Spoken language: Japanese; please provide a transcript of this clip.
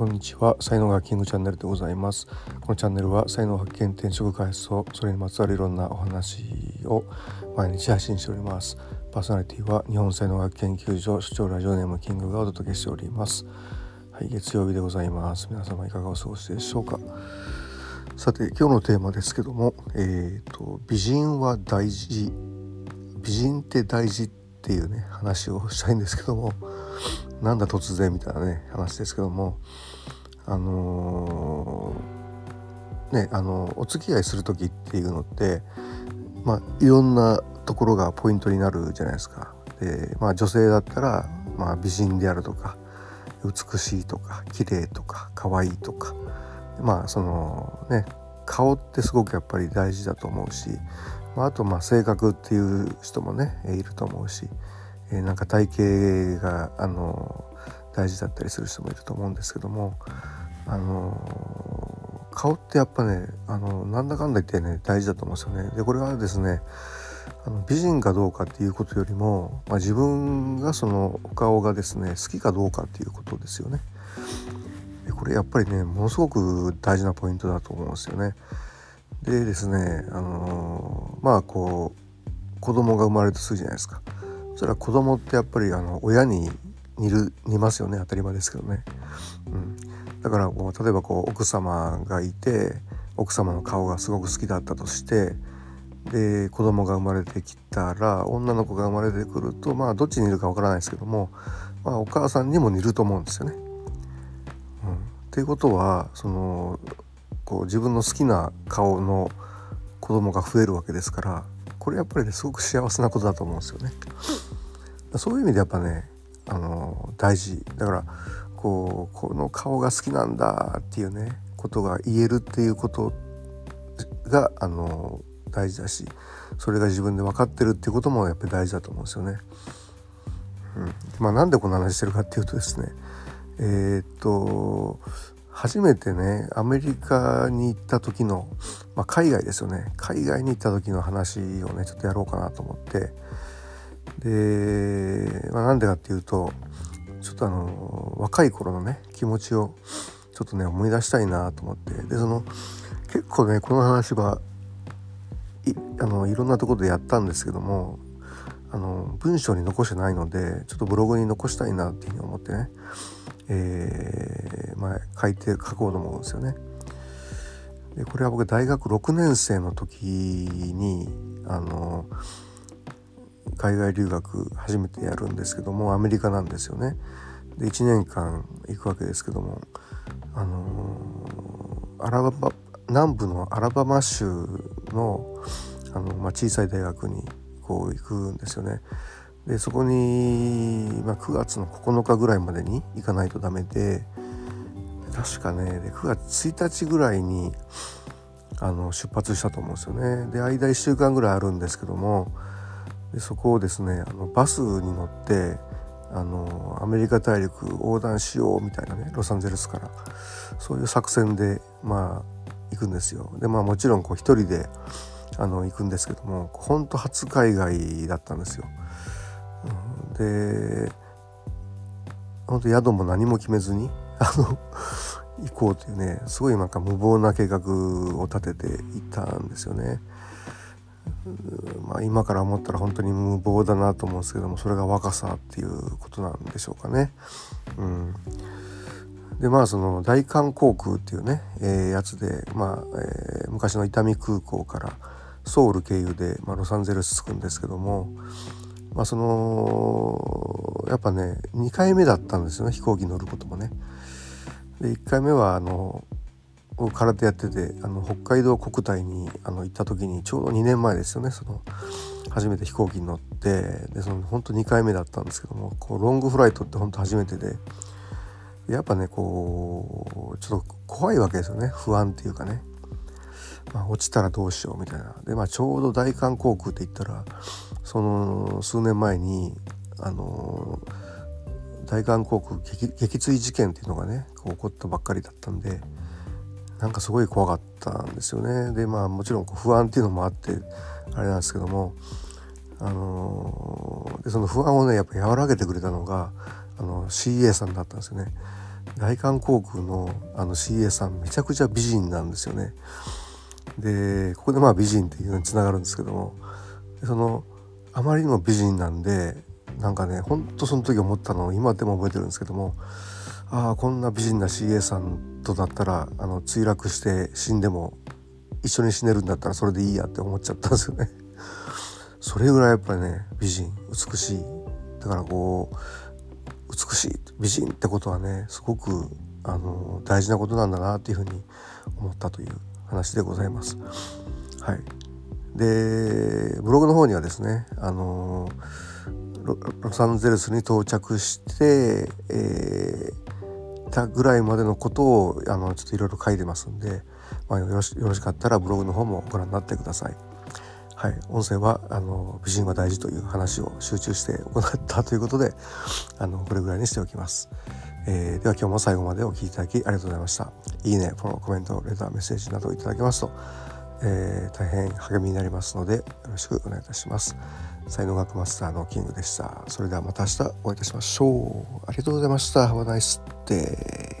こんにちは。才能がキングチャンネルでございます。このチャンネルは才能発見転職開発それにまつわるいろんなお話を毎日配信しております。パーソナリティは日本才能学研究所主張ラジオネームキングがお届けしております。はい月曜日でございます。皆様いかがお過ごしでしょうか。さて今日のテーマですけどもえっ、ー、と美人は大事。美人って大事っていうね話をしたいんですけども。なんだ突然みたいなね話ですけどもあのー、ねあのお付き合いする時っていうのってまあいろんなところがポイントになるじゃないですか。でまあ女性だったら、まあ、美人であるとか美しいとか綺麗とか可愛いとかまあそのね顔ってすごくやっぱり大事だと思うし、まあ、あとまあ性格っていう人もねいると思うしえー、なんか体型があの大事だったりする人もいると思うんですけどもあの顔ってやっぱねあのなんだかんだ言ってね大事だと思うんですよね。でこれはですねあの美人かどうかっていうことよりも、まあ、自分がそのお顔がですね好きかどうかっていうことですよね。でこれやっぱりねものすごく大事なポイントだと思うんですよね。でですねあのまあこう子供が生まれるとするじゃないですか。それは子供ってやっぱりあの親に似る似ますよね当たり前ですけどね。うん、だからこう例えばこう奥様がいて奥様の顔がすごく好きだったとしてで子供が生まれてきたら女の子が生まれてくるとまあどっちにいるかわからないですけども、まあ、お母さんにも似ると思うんですよね。うん、っていうことはそのこう自分の好きな顔の子供が増えるわけですからこれやっぱりねすごく幸せなことだと思うんですよね。そういう意味でやっぱねあの大事だからこうこの顔が好きなんだっていうねことが言えるっていうことがあの大事だしそれが自分で分かってるっていうこともやっぱり大事だと思うんですよね。うん、まあなんでこんな話してるかっていうとですねえー、っと初めてねアメリカに行った時の、まあ、海外ですよね。海外に行った時の話をねちょっとやろうかなと思って。で、まあ、なんでかっていうとちょっとあの若い頃のね気持ちをちょっとね思い出したいなと思って。でその結構ねこの話はいあのいろんなところでやったんですけどもあの文章に残してないのでちょっとブログに残したいなっていうふうに思ってね、えー、まあ、書いて書こうと思うんですよね。でこれは僕大学6年生の時にあの海外留学初めてやるんですけどもアメリカなんですよね。で1年間行くわけですけどもあの、アラバ南部のアラバマ州のあの、まあ、小さい大学にこう行くんですよね。でそこに、まあ、9月の9日ぐらいまでに行かないとダメで確かねで9月1日ぐらいにあの出発したと思うんですよね。で間1週間ぐらいあるんですけどもでそこをですねあのバスに乗ってあのアメリカ大陸横断しようみたいなねロサンゼルスからそういう作戦でまあ行くんですよ。でまあもちろんこう一人であの行くんですけども本当初海外だったんですよ。うん、で本当宿も何も決めずに あの行こうというねすごいなんか無謀な計画を立てて行ったんですよね。まあ、今から思ったら本当に無謀だなと思うんですけどもそれが若さっていうことなんでしょうかね。うん、でまあその大韓航空っていうね、えー、やつで、まあえー、昔の伊丹空港からソウル経由で、まあ、ロサンゼルス着くんですけども、まあ、そのやっぱね2回目だったんですよね飛行機乗ることもね。で1回目はあの空手やっててあの北海道国体にあの行った時にちょうど2年前ですよねその初めて飛行機に乗ってでその本当2回目だったんですけどもこうロングフライトって本当初めてでやっぱねこうちょっと怖いわけですよね不安っていうかね、まあ、落ちたらどうしようみたいなでまあちょうど大韓航空って言ったらその数年前にあの大韓航空撃墜事件っていうのがね起こったばっかりだったんで。なんかすごい怖かったんですよね。でまあもちろん不安っていうのもあってあれなんですけども、あの、でその不安をねやっぱ和らげてくれたのがあの CA さんだったんですよね。大韓航空のあの CA さんめちゃくちゃ美人なんですよね。でここでまあ美人っていうのにつながるんですけどもそのあまりにも美人なんでなんかねほんとその時思ったのを今でも覚えてるんですけどもああこんな美人な CA さんとだったらあの墜落して死んでも一緒に死ねるんだったらそれでいいやって思っちゃったんですよね。それぐらいやっぱりね美人美しいだからこう美しい美人ってことはねすごくあの大事なことなんだなっていうふうに思ったという話でございます。はい、でブログの方にはですねあのロサンゼルスに到着して、えー、たぐらいまでのことをあのちょっといろいろ書いてますんで、まあ、よろしよろしかったらブログの方もご覧になってください。はい、音声はあの美人は大事という話を集中して行ったということであのこれぐらいにしておきます、えー、では今日も最後までお聴きいただきありがとうございました。いいねフォローコメントレターメッセージなどいただけますと、えー、大変励みになりますのでよろしくお願いいたします。才能学マスターのキングでした。それではまた明日お会いいたしましょう。ありがとうございました。Have a nice day